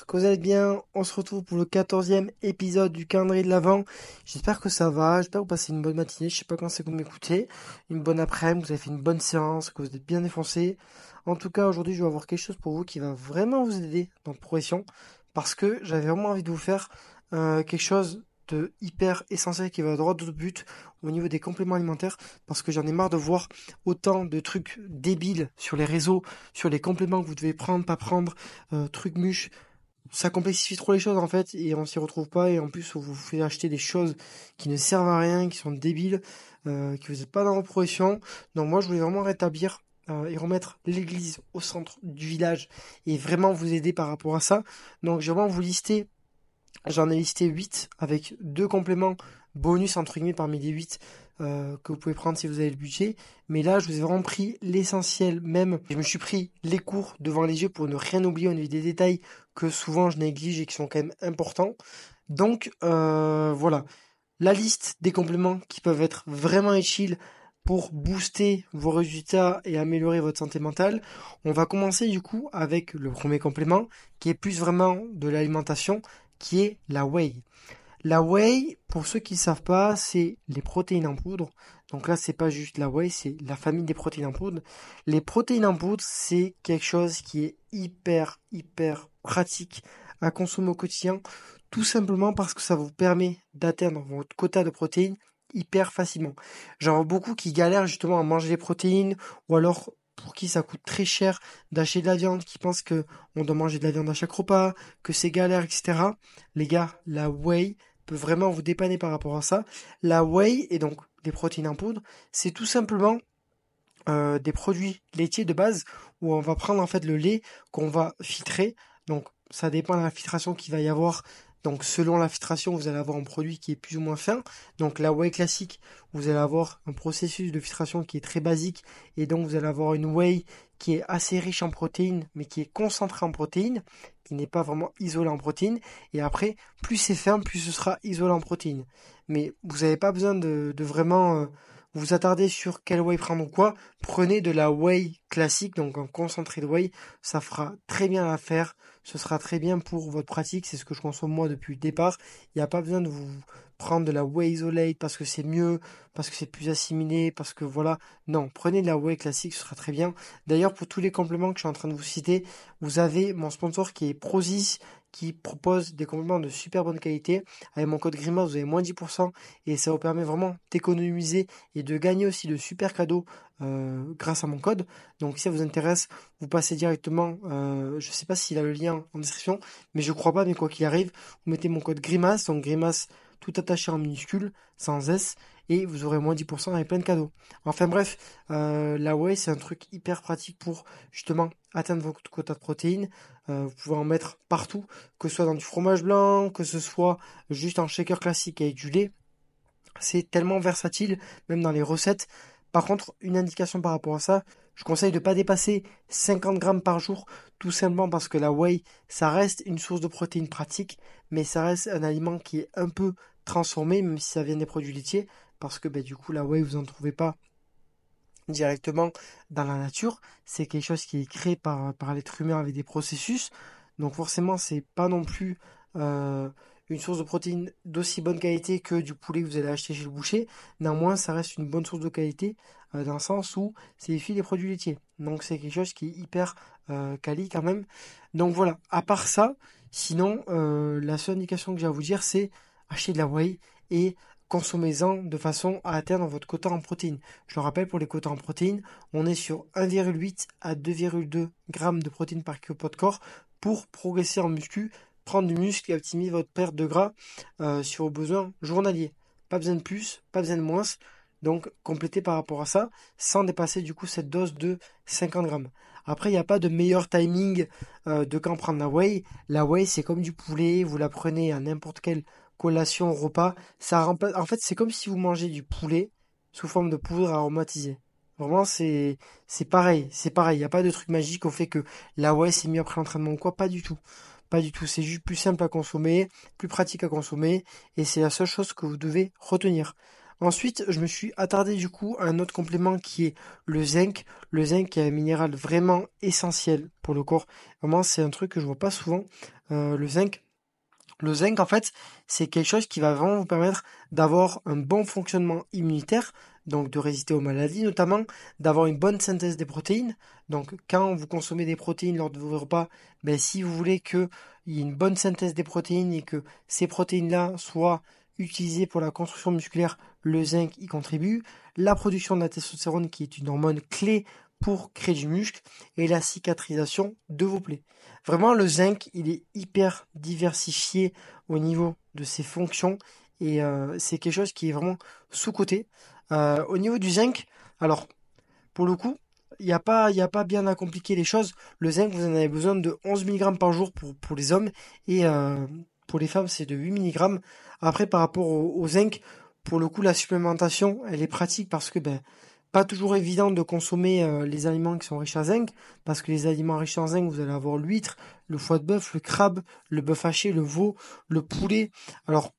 que vous allez bien. On se retrouve pour le 14e épisode du calendrier de l'Avent. J'espère que ça va, j'espère que vous passez une bonne matinée, je sais pas quand c'est que vous m'écoutez, une bonne après-midi, vous avez fait une bonne séance, que vous êtes bien défoncé. En tout cas, aujourd'hui, je vais avoir quelque chose pour vous qui va vraiment vous aider dans votre progression, parce que j'avais vraiment envie de vous faire euh, quelque chose hyper essentiel qui va droit au but au niveau des compléments alimentaires parce que j'en ai marre de voir autant de trucs débiles sur les réseaux, sur les compléments que vous devez prendre, pas prendre, euh, trucs muches. Ça complexifie trop les choses en fait et on s'y retrouve pas et en plus on vous fait acheter des choses qui ne servent à rien, qui sont débiles, euh, qui vous n'êtes pas dans vos progressions. Donc moi je voulais vraiment rétablir euh, et remettre l'église au centre du village et vraiment vous aider par rapport à ça. Donc je vais vraiment vous lister J'en ai listé 8 avec deux compléments bonus entre guillemets parmi les 8 euh, que vous pouvez prendre si vous avez le budget. Mais là, je vous ai vraiment pris l'essentiel même. Je me suis pris les cours devant les yeux pour ne rien oublier au niveau des détails que souvent je néglige et qui sont quand même importants. Donc euh, voilà, la liste des compléments qui peuvent être vraiment utiles pour booster vos résultats et améliorer votre santé mentale. On va commencer du coup avec le premier complément qui est plus vraiment de l'alimentation qui est la whey. La whey, pour ceux qui ne savent pas, c'est les protéines en poudre. Donc là, c'est pas juste la whey, c'est la famille des protéines en poudre. Les protéines en poudre, c'est quelque chose qui est hyper, hyper pratique à consommer au quotidien, tout simplement parce que ça vous permet d'atteindre votre quota de protéines hyper facilement. J'en beaucoup qui galèrent justement à manger les protéines ou alors pour qui ça coûte très cher d'acheter de la viande, qui pensent que on doit manger de la viande à chaque repas, que c'est galère, etc. Les gars, la whey peut vraiment vous dépanner par rapport à ça. La whey et donc des protéines en poudre, c'est tout simplement euh, des produits laitiers de base où on va prendre en fait le lait qu'on va filtrer. Donc ça dépend de la filtration qu'il va y avoir donc selon la filtration, vous allez avoir un produit qui est plus ou moins fin. Donc la whey classique, vous allez avoir un processus de filtration qui est très basique et donc vous allez avoir une whey qui est assez riche en protéines mais qui est concentrée en protéines, qui n'est pas vraiment isolée en protéines. Et après, plus c'est fin, plus ce sera isolé en protéines. Mais vous n'avez pas besoin de, vraiment euh, vous attardez sur quel whey prendre ou quoi, prenez de la whey classique, donc un concentré de whey, ça fera très bien l'affaire, ce sera très bien pour votre pratique, c'est ce que je consomme moi depuis le départ, il n'y a pas besoin de vous prendre de la whey isolate parce que c'est mieux, parce que c'est plus assimilé, parce que voilà, non, prenez de la whey classique, ce sera très bien. D'ailleurs, pour tous les compléments que je suis en train de vous citer, vous avez mon sponsor qui est Prozis, qui propose des compléments de super bonne qualité. Avec mon code GRIMA, vous avez moins 10% et ça vous permet vraiment d'économiser et de gagner aussi de super cadeaux euh, grâce à mon code. Donc si ça vous intéresse, vous passez directement, euh, je ne sais pas s'il a le lien en description, mais je crois pas, mais quoi qu'il arrive, vous mettez mon code GRIMAS, donc GRIMAS tout attaché en minuscule, sans S, et vous aurez moins 10% avec plein de cadeaux. Enfin bref, euh, la whey c'est un truc hyper pratique pour justement atteindre votre quota de protéines. Euh, vous pouvez en mettre partout, que ce soit dans du fromage blanc, que ce soit juste en shaker classique avec du lait. C'est tellement versatile, même dans les recettes. Par contre, une indication par rapport à ça, je conseille de ne pas dépasser 50 grammes par jour, tout simplement parce que la whey, ça reste une source de protéines pratique, mais ça reste un aliment qui est un peu transformé, même si ça vient des produits laitiers parce que bah, du coup la whey vous en trouvez pas directement dans la nature. C'est quelque chose qui est créé par, par l'être humain avec des processus. Donc forcément c'est pas non plus euh, une source de protéines d'aussi bonne qualité que du poulet que vous allez acheter chez le boucher. Néanmoins ça reste une bonne source de qualité euh, dans le sens où c'est issu des produits laitiers. Donc c'est quelque chose qui est hyper euh, quali quand même. Donc voilà, à part ça, sinon la seule indication que j'ai à vous dire c'est acheter de la whey et consommez-en de façon à atteindre votre quota en protéines. Je le rappelle, pour les quotas en protéines, on est sur 1,8 à 2,2 grammes de protéines par kilo de corps pour progresser en muscu, prendre du muscle et optimiser votre perte de gras euh, sur vos besoins journaliers. Pas besoin de plus, pas besoin de moins. Donc complétez par rapport à ça sans dépasser du coup cette dose de 50 grammes. Après, il n'y a pas de meilleur timing euh, de quand prendre la whey. La whey, c'est comme du poulet, vous la prenez à n'importe quel collation, repas. Ça En fait, c'est comme si vous mangez du poulet sous forme de poudre aromatisée. Vraiment, c'est c'est pareil, c'est pareil. Il n'y a pas de truc magique au fait que la whey c'est mieux après l'entraînement ou quoi. Pas du tout. Pas du tout. C'est juste plus simple à consommer, plus pratique à consommer, et c'est la seule chose que vous devez retenir. Ensuite, je me suis attardé du coup à un autre complément qui est le zinc. Le zinc est un minéral vraiment essentiel pour le corps. Vraiment, c'est un truc que je vois pas souvent. le zinc. Le zinc, en fait, c'est quelque chose qui va vraiment vous permettre d'avoir un bon fonctionnement immunitaire, donc de résister aux maladies notamment, d'avoir une bonne synthèse des protéines. Donc quand vous consommez des protéines lors de vos repas, ben, si vous voulez qu'il y ait une bonne synthèse des protéines et que ces protéines-là soient utilisées pour la construction musculaire, le zinc y contribue. La production de la testostérone qui est une hormone clé pour créer du muscle et la cicatrisation de vos plaies. Vraiment, le zinc, il est hyper diversifié au niveau de ses fonctions et euh, c'est quelque chose qui est vraiment sous-coté. Euh, au niveau du zinc, alors, pour le coup, il n'y a, pas, a pas bien à compliquer les choses. Le zinc, vous en avez besoin de 11 mg par jour pour, pour les hommes et euh, pour les femmes, c'est de 8 mg. Après, par rapport au, zinc, pour le coup, la supplémentation, elle est pratique parce que ben, pas toujours évident de consommer euh, les aliments qui sont riches en zinc, parce que les aliments riches en zinc, vous allez avoir l'huître, le foie de bœuf, le crabe, le bœuf haché, le veau, le poulet. Alors,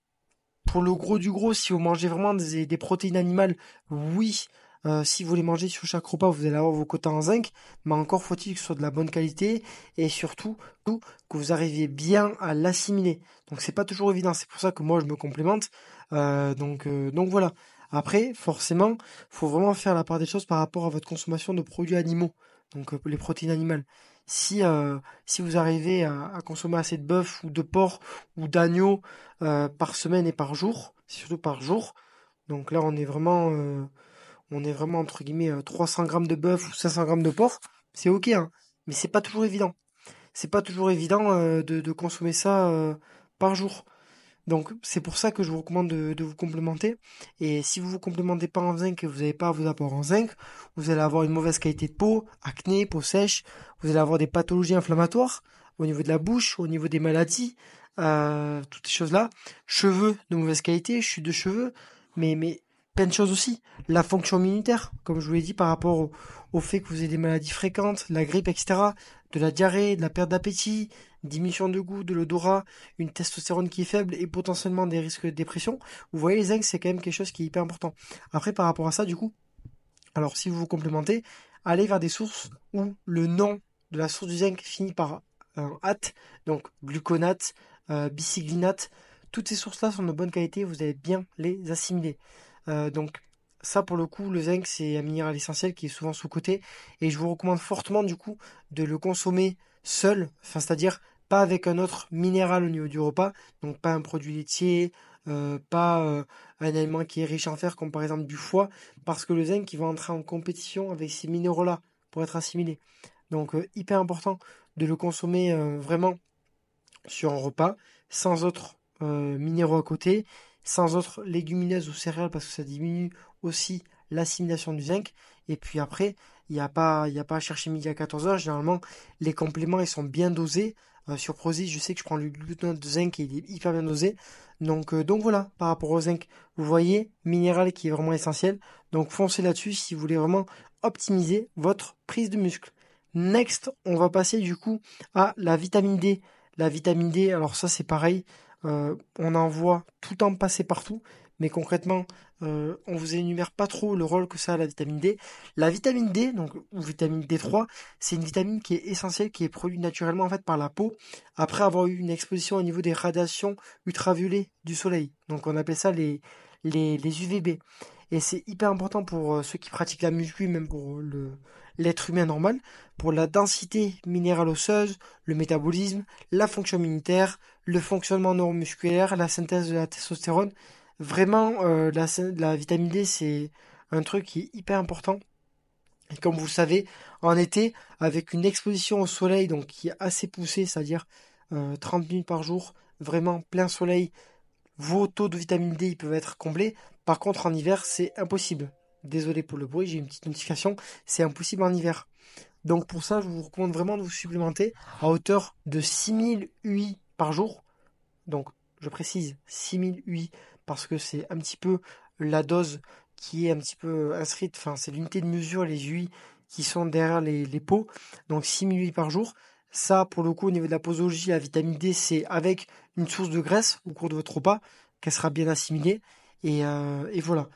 pour le gros du gros, si vous mangez vraiment des, protéines animales, oui, euh, si vous les mangez sur chaque repas, vous allez avoir vos quotas en zinc, mais encore faut-il que ce soit de la bonne qualité et surtout que vous arriviez bien à l'assimiler. Donc c'est pas toujours évident, c'est pour ça que moi je me complémente. Euh, donc, donc voilà. Après, forcément, faut vraiment faire la part des choses par rapport à votre consommation de produits animaux, donc euh, les protéines animales. Si, euh, si vous arrivez à, consommer assez de bœuf ou de porc ou d'agneau euh, par semaine et par jour, surtout par jour, donc là on est vraiment, on est vraiment entre guillemets 300 grammes de bœuf ou 500 grammes de porc, c'est ok, hein, mais c'est pas toujours évident. C'est pas toujours évident de, de, consommer ça par jour. Donc c'est pour ça que je vous recommande de, vous complémenter. Et si vous vous complémentez pas en zinc et vous n'avez pas vos apports en zinc, vous allez avoir une mauvaise qualité de peau, acné, peau sèche, vous allez avoir des pathologies inflammatoires au niveau de la bouche, au niveau des maladies, euh, toutes ces choses-là. Cheveux de mauvaise qualité, chute de cheveux, mais, plein de choses aussi. La fonction immunitaire, comme je vous l'ai dit par rapport au, au fait que vous avez des maladies fréquentes, la grippe, etc., de la diarrhée, de la perte d'appétit, diminution de goût, de l'odorat, une testostérone qui est faible et potentiellement des risques de dépression. Vous voyez, les zinc, c'est quand même quelque chose qui est hyper important. Après, par rapport à ça, du coup, alors si vous vous complémentez, allez vers des sources où le nom de la source du zinc finit par un at, donc gluconate, euh, bicyglinate. Toutes ces sources-là sont de bonne qualité, vous allez bien les assimiler. Euh, donc ça pour le coup, le zinc c'est un minéral essentiel qui est souvent sous-coté. Et je vous recommande fortement du coup de le consommer seul, c'est-à-dire pas avec un autre minéral au niveau du repas, donc pas un produit laitier, euh, pas euh, un aliment qui est riche en fer comme par exemple du foie, parce que le zinc il va entrer en compétition avec ces minéraux-là pour être assimilé. Donc euh, hyper important de le consommer vraiment sur un repas, sans autres minéraux à côté, sans autres légumineuses ou céréales parce que ça diminue aussi l'assimilation du zinc. Et puis après, il n'y a, pas, a pas à chercher midi à 14h. Généralement, les compléments, ils sont bien dosés. Euh, sur Prozis, je sais que je prends le glutamate de zinc et il est hyper bien dosé. Donc, euh, donc voilà, par rapport au zinc, vous voyez, minéral qui est vraiment essentiel. Donc foncez là-dessus si vous voulez vraiment optimiser votre prise de muscle. Next, on va passer du coup à la vitamine D. La vitamine D, alors ça c'est pareil, euh, on en voit tout le temps passer partout, mais concrètement, euh, on vous énumère pas trop le rôle que ça a la vitamine D. La vitamine D, donc ou vitamine D3, c'est une vitamine qui est essentielle, qui est produite naturellement en fait par la peau après avoir eu une exposition au niveau des radiations ultraviolets du soleil. Donc on appelle ça les les, les UVB. Et c'est hyper important pour euh, ceux qui pratiquent la muscu, même pour le l'être humain normal, pour la densité minérale osseuse, le métabolisme, la fonction immunitaire, le fonctionnement neuromusculaire, la synthèse de la testostérone Vraiment, euh, la, vitamine D, c'est un truc qui est hyper important. Et comme vous le savez, en été, avec une exposition au soleil donc qui est assez poussée, c'est-à-dire 30 euh, minutes par jour, vraiment plein soleil, vos taux de vitamine D ils peuvent être comblés. Par contre, en hiver, c'est impossible. Désolé pour le bruit, j'ai une petite notification. C'est impossible en hiver. Donc pour ça, je vous recommande vraiment de vous supplémenter à hauteur de 6000 UI par jour. Donc, je précise, 6000 UI parce que c'est un petit peu la dose qui est un petit peu inscrite, enfin c'est l'unité de mesure, les UI qui sont derrière les, pots, donc 6000 UI par jour. Ça, pour le coup, au niveau de la posologie, la vitamine D, c'est avec une source de graisse au cours de votre repas, qu'elle sera bien assimilée. Et, euh, et voilà.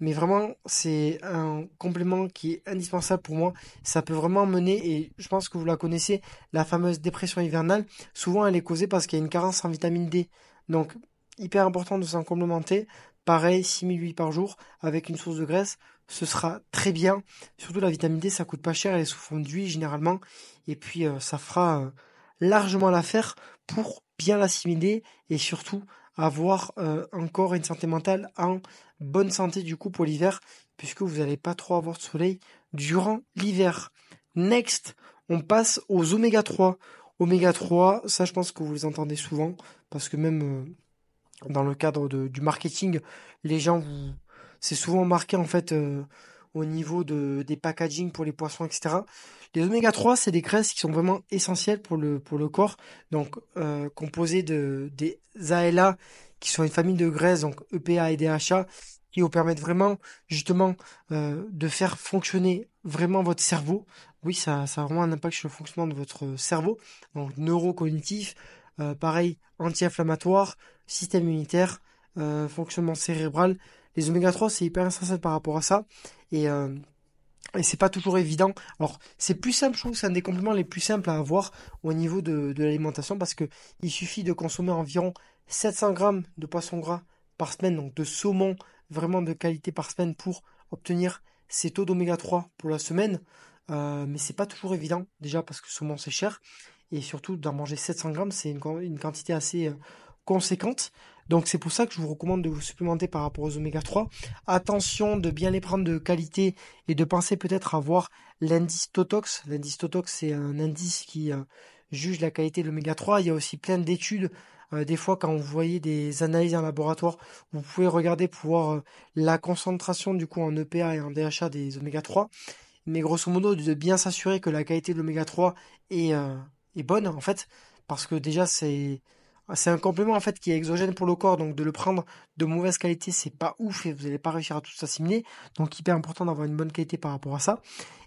mais vraiment, c'est un complément qui est indispensable pour moi. Ça peut vraiment mener, et je pense que vous la connaissez, la fameuse dépression hivernale. Souvent, elle est causée parce qu'il y a une carence en vitamine D. Donc, hyper important de s'en complémenter. Pareil, 6000 huiles par jour avec une source de graisse, ce sera très bien. Surtout la vitamine D, ça coûte pas cher, elle est sous forme d'huile généralement. Et puis, euh, ça fera euh, largement l'affaire pour bien l'assimiler et surtout avoir euh, encore une santé mentale en bonne santé du coup pour l'hiver, puisque vous n'allez pas trop avoir de soleil durant l'hiver. Next, on passe aux oméga 3. Oméga 3, ça je pense que vous les entendez souvent, parce que même euh, dans le cadre du marketing, les gens vous... C'est souvent marqué en fait euh, au niveau de, des packaging pour les poissons, etc. Les oméga 3, c'est des graisses qui sont vraiment essentielles pour le, pour le corps, donc euh, composées de, des ALA, qui sont une famille de graisses, donc EPA et DHA, qui vous permettent vraiment justement euh, de faire fonctionner vraiment votre cerveau. Oui, ça, a vraiment un impact sur le fonctionnement de votre cerveau, donc neurocognitif, euh, pareil, anti-inflammatoire, système immunitaire, fonctionnement cérébral. Les oméga 3, c'est hyper essentiel par rapport à ça. Et euh, et c'est pas toujours évident. Alors, c'est plus simple, je trouve c'est un des compléments les plus simples à avoir au niveau de, l'alimentation parce que il suffit de consommer environ 700 grammes de poisson gras par semaine, donc de saumon vraiment de qualité par semaine pour obtenir ces taux d'oméga 3 pour la semaine. Euh, mais c'est pas toujours évident, déjà parce que saumon c'est cher. Et surtout, d'en manger 700 grammes, c'est une, une, quantité assez euh, conséquente. Donc c'est pour ça que je vous recommande de vous supplémenter par rapport aux oméga 3. Attention de bien les prendre de qualité et de penser peut-être à voir l'indice Totox. L'indice Totox c'est un indice qui euh, juge la qualité de l'oméga 3. Il y a aussi plein d'études. Euh, des fois quand vous voyez des analyses en laboratoire, vous pouvez regarder pour voir euh, la concentration du coup en EPA et en DHA des oméga 3. Mais grosso modo de bien s'assurer que la qualité de l'oméga 3 est, est bonne en fait. Parce que déjà c'est c'est un complément en fait qui est exogène pour le corps, donc de le prendre de mauvaise qualité, c'est pas ouf et vous n'allez pas réussir à tout assimiler. Donc hyper important d'avoir une bonne qualité par rapport à ça.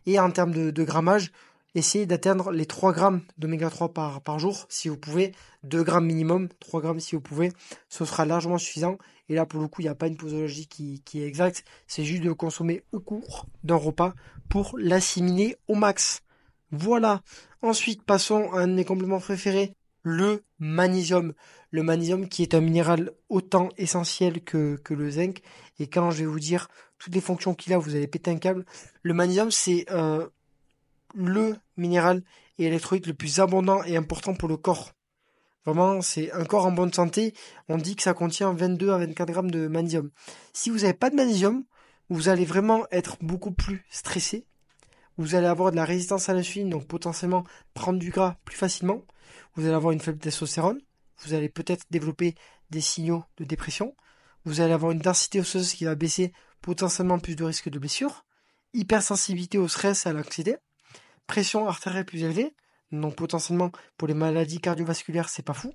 Et en termes de, grammage, essayez d'atteindre les 3 grammes d'oméga 3 par, jour si vous pouvez, 2 grammes minimum, 3 grammes si vous pouvez, ce sera largement suffisant. Et là pour le coup, il n'y a pas une posologie qui, qui est exacte, c'est juste de le consommer au cours d'un repas pour l'assimiler au max. Voilà. Ensuite, passons à un de mes compléments préférés, le magnésium. Le magnésium qui est un minéral autant essentiel que, le zinc. Et quand je vais vous dire toutes les fonctions qu'il a, vous allez péter un câble. Le magnésium, c'est euh, le minéral et électrolyte le plus abondant et important pour le corps. Vraiment, c'est un corps en bonne santé. On dit que ça contient 22 à 24 grammes de magnésium. Si vous n'avez pas de magnésium, vous allez vraiment être beaucoup plus stressé. Vous allez avoir de la résistance à l'insuline, donc potentiellement prendre du gras plus facilement vous allez avoir une faible testostérone, vous allez peut-être développer des signaux de dépression, vous allez avoir une densité osseuse qui va baisser, potentiellement plus de risques de blessure, hypersensibilité au stress et à l'anxiété, pression artérielle plus élevée, donc potentiellement pour les maladies cardiovasculaires c'est pas fou,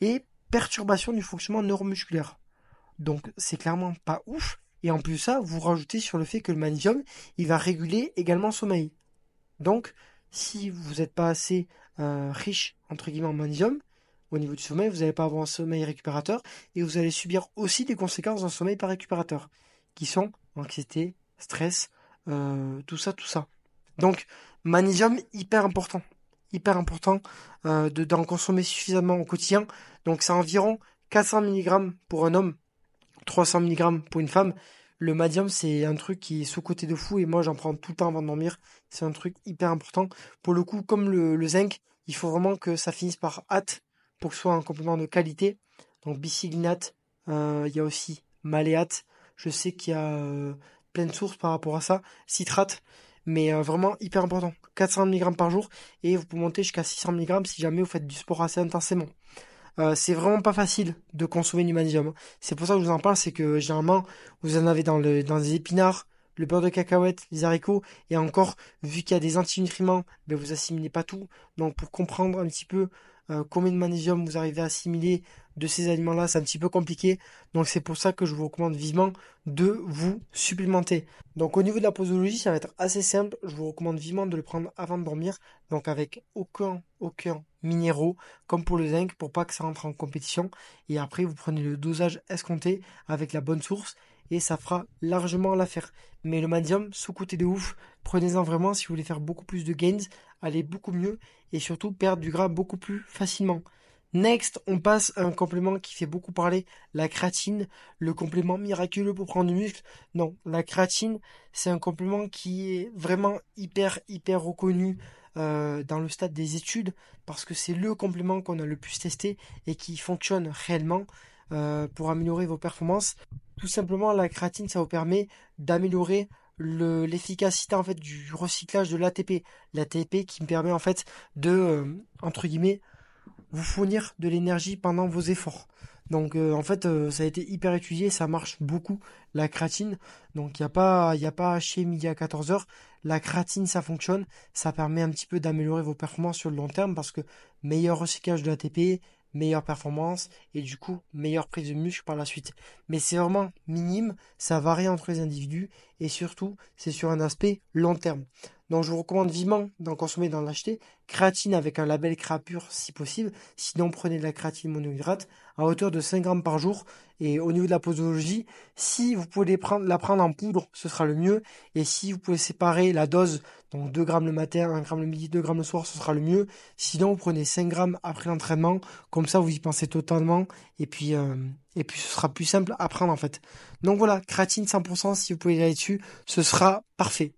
et perturbation du fonctionnement neuromusculaire. Donc c'est clairement pas ouf, et en plus ça, vous rajoutez sur le fait que le magnésium, il va réguler également le sommeil. Donc, si vous n'êtes pas assez euh, riche entre guillemets en magnésium au niveau du sommeil, vous n'allez pas avoir un sommeil récupérateur et vous allez subir aussi des conséquences d'un sommeil pas récupérateur, qui sont anxiété, stress, euh, tout ça, tout ça. Donc magnésium hyper important, hyper important euh, de d'en consommer suffisamment au quotidien. Donc c'est environ 400 mg pour un homme, 300 mg pour une femme. Le magnésium, c'est un truc qui est sous-côté de fou et moi j'en prends tout le temps avant de dormir. C'est un truc hyper important. Pour le coup, comme le, zinc, il faut vraiment que ça finisse par hâte pour que ce soit un complément de qualité. Donc bicyglinate, euh, il y a aussi maléate. Je sais qu'il y a euh, plein de sources par rapport à ça. Citrate, mais euh, vraiment hyper important. 400 mg par jour et vous pouvez monter jusqu'à 600 mg si jamais vous faites du sport assez intensément. Euh, c'est vraiment pas facile de consommer du magnésium. C'est pour ça que je vous en parle, c'est que généralement vous en avez dans les épinards, le beurre de cacahuète, les haricots, et encore, vu qu'il y a des antinutriments, ben vous assimilez pas tout. Donc pour comprendre un petit peu euh, combien de magnésium vous arrivez à assimiler de ces aliments-là, c'est un petit peu compliqué. Donc c'est pour ça que je vous recommande vivement de vous supplémenter. Donc au niveau de la posologie, ça va être assez simple. Je vous recommande vivement de le prendre avant de dormir. Donc avec aucun, aucun minéraux, comme pour le zinc, pour pas que ça rentre en compétition. Et après, vous prenez le dosage escompté avec la bonne source et ça fera largement l'affaire. Mais le Medium, sous-côté de ouf, prenez-en vraiment si vous voulez faire beaucoup plus de gains, allez beaucoup mieux et surtout perdre du gras beaucoup plus facilement. Next, on passe à un complément qui fait beaucoup parler, la créatine, le complément miraculeux pour prendre du muscle. Non, la créatine, c'est un complément qui est vraiment hyper, hyper reconnu euh, dans le stade des études parce que c'est le complément qu'on a le plus testé et qui fonctionne réellement euh, pour améliorer vos performances. Tout simplement, la créatine, ça vous permet d'améliorer l'efficacité en fait du recyclage de l'ATP. L'ATP qui me permet en fait de, euh, vous fournir de l'énergie pendant vos efforts. Donc euh, en fait euh, ça a été hyper étudié, ça marche beaucoup la créatine. Donc il n'y a pas il a pas chez midi à 14h, la créatine ça fonctionne, ça permet un petit peu d'améliorer vos performances sur le long terme parce que meilleur recyclage de l'ATP, meilleure performance et du coup meilleure prise de muscle par la suite. Mais c'est vraiment minime, ça varie entre les individus et surtout c'est sur un aspect long terme. Donc je vous recommande vivement d'en consommer, d'en acheter. Créatine avec un label Créapure si possible. Sinon prenez de la créatine monohydrate à hauteur de 5 grammes par jour. Et au niveau de la posologie, si vous pouvez la prendre en poudre, ce sera le mieux. Et si vous pouvez séparer la dose, donc 2 grammes le matin, 1 gramme le midi, 2 grammes le soir, ce sera le mieux. Sinon, vous prenez 5 grammes après l'entraînement. Comme ça, vous y pensez totalement. Et puis, euh, et puis ce sera plus simple à prendre en fait. Donc voilà, créatine 100%, si vous pouvez y aller dessus, ce sera parfait.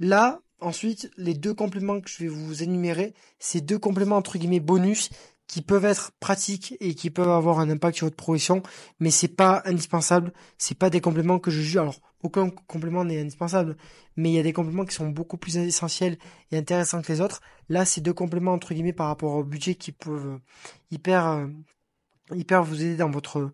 Là, Ensuite, les deux compléments que je vais vous énumérer, c'est deux compléments entre guillemets bonus qui peuvent être pratiques et qui peuvent avoir un impact sur votre progression, mais c'est pas indispensable. C'est pas des compléments que je juge. Alors, aucun complément n'est indispensable, mais il y a des compléments qui sont beaucoup plus essentiels et intéressants que les autres. Là, c'est deux compléments entre guillemets par rapport au budget qui peuvent hyper, hyper vous aider dans votre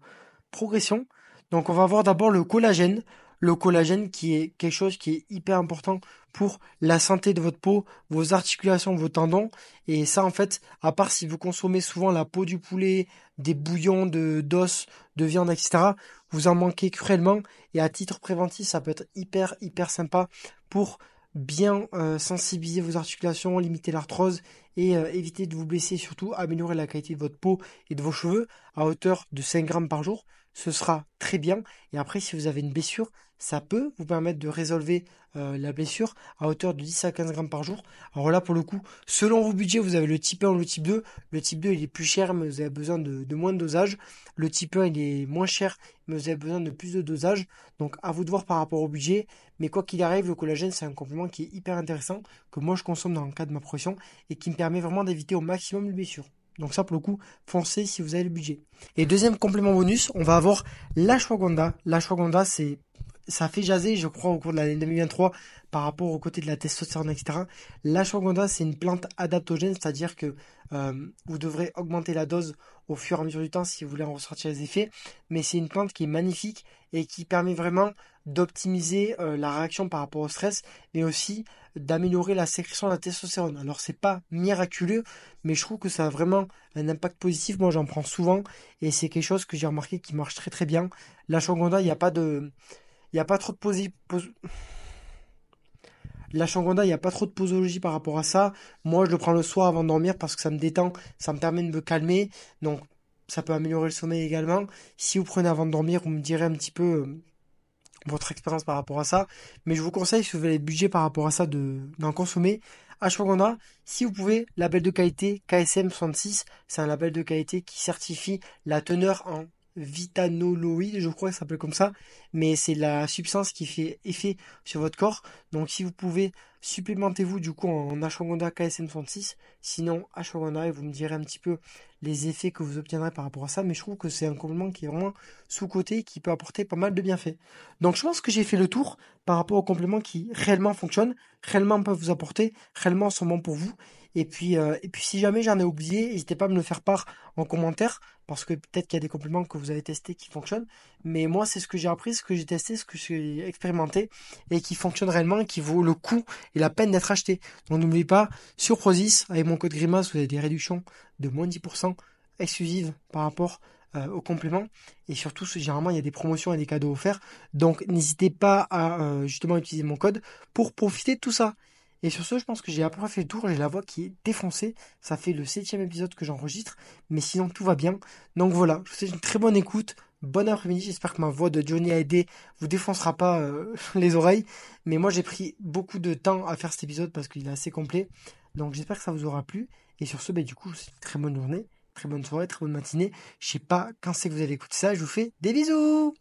progression. Donc, on va voir d'abord le collagène le collagène qui est quelque chose qui est hyper important pour la santé de votre peau, vos articulations, vos tendons. Et ça, en fait, à part si vous consommez souvent la peau du poulet, des bouillons de d'os, de viande, etc., vous en manquez cruellement. Et à titre préventif, ça peut être hyper, hyper sympa pour bien euh, sensibiliser vos articulations, limiter l'arthrose et euh, éviter de vous blesser, surtout améliorer la qualité de votre peau et de vos cheveux à hauteur de 5 grammes par jour ce sera très bien. Et après, si vous avez une blessure, ça peut vous permettre de résolver euh, la blessure à hauteur de 10 à 15 grammes par jour. Alors là, pour le coup, selon vos budgets, vous avez le type 1 ou le type 2. Le type 2, il est plus cher, mais vous avez besoin de, moins de dosage. Le type 1, il est moins cher, mais vous avez besoin de plus de dosage. Donc, à vous de voir par rapport au budget. Mais quoi qu'il arrive, le collagène, c'est un complément qui est hyper intéressant, que moi je consomme dans le cadre de ma progression et qui me permet vraiment d'éviter au maximum les blessures. Donc ça, pour le coup, foncez si vous avez le budget. Et deuxième complément bonus, on va avoir l'ashwagandha. L'ashwagandha, c'est ça fait jaser, je crois, au cours de l'année 2023 par rapport au côté de la testostérone, etc. L'ashwagandha, c'est une plante adaptogène, c'est-à-dire que euh, vous devrez augmenter la dose au fur et à mesure du temps si vous voulez en ressortir les effets. Mais c'est une plante qui est magnifique et qui permet vraiment d'optimiser euh, la réaction par rapport au stress, mais aussi d'améliorer la sécrétion de la testostérone. Alors c'est pas miraculeux, mais je trouve que ça a vraiment un impact positif. Moi j'en prends souvent et c'est quelque chose que j'ai remarqué qui marche très très bien. La il n'y a pas de, il y a pas trop de posi... La Shangwanda, il n'y a pas trop de posologie par rapport à ça. Moi, je le prends le soir avant de dormir parce que ça me détend, ça me permet de me calmer. Donc, ça peut améliorer le sommeil également. Si vous prenez avant de dormir, vous me direz un petit peu euh, votre expérience par rapport à ça. Mais je vous conseille, si vous avez le budget par rapport à ça, d'en consommer. Ashwagandha, si vous pouvez, label de qualité KSM 66, c'est un label de qualité qui certifie la teneur en vitanoloïde, je crois que ça s'appelle comme ça, mais c'est la substance qui fait effet sur votre corps. Donc si vous pouvez, supplémentez-vous du coup en ashwagandha KSM66, sinon ashwagandha et vous me direz un petit peu les effets que vous obtiendrez par rapport à ça, mais je trouve que c'est un complément qui est vraiment sous-côté, qui peut apporter pas mal de bienfaits. Donc je pense que j'ai fait le tour par rapport aux compléments qui réellement fonctionnent, réellement peuvent vous apporter, réellement sont bons pour vous, et puis, euh, et puis si jamais j'en ai oublié, n'hésitez pas à me le faire part en commentaire, parce que peut-être qu'il y a des compléments que vous avez testés qui fonctionnent. Mais moi, c'est ce que j'ai appris, ce que j'ai testé, ce que j'ai expérimenté, et qui fonctionne réellement, qui vaut le coup et la peine d'être acheté. Donc n'oubliez pas, sur Prozis, avec mon code Grimace, vous avez des réductions de moins de 10% exclusives par rapport euh, aux compléments. Et surtout, généralement, il y a des promotions et des cadeaux offerts. Donc n'hésitez pas à euh, justement utiliser mon code pour profiter de tout ça. Et sur ce, je pense que j'ai à peu près fait le tour. J'ai la voix qui est défoncée. Ça fait le septième épisode que j'enregistre. Mais sinon, tout va bien. Donc voilà, je vous souhaite une très bonne écoute. Bon après-midi, j'espère que ma voix de Johnny Hallyday vous défoncera pas euh, les oreilles. Mais moi, j'ai pris beaucoup de temps à faire cet épisode parce qu'il est assez complet. Donc j'espère que ça vous aura plu. Et sur ce, bah, du coup, une très bonne journée, très bonne soirée, très bonne matinée. Je sais pas quand c'est que vous allez écouter ça. Je vous fais des bisous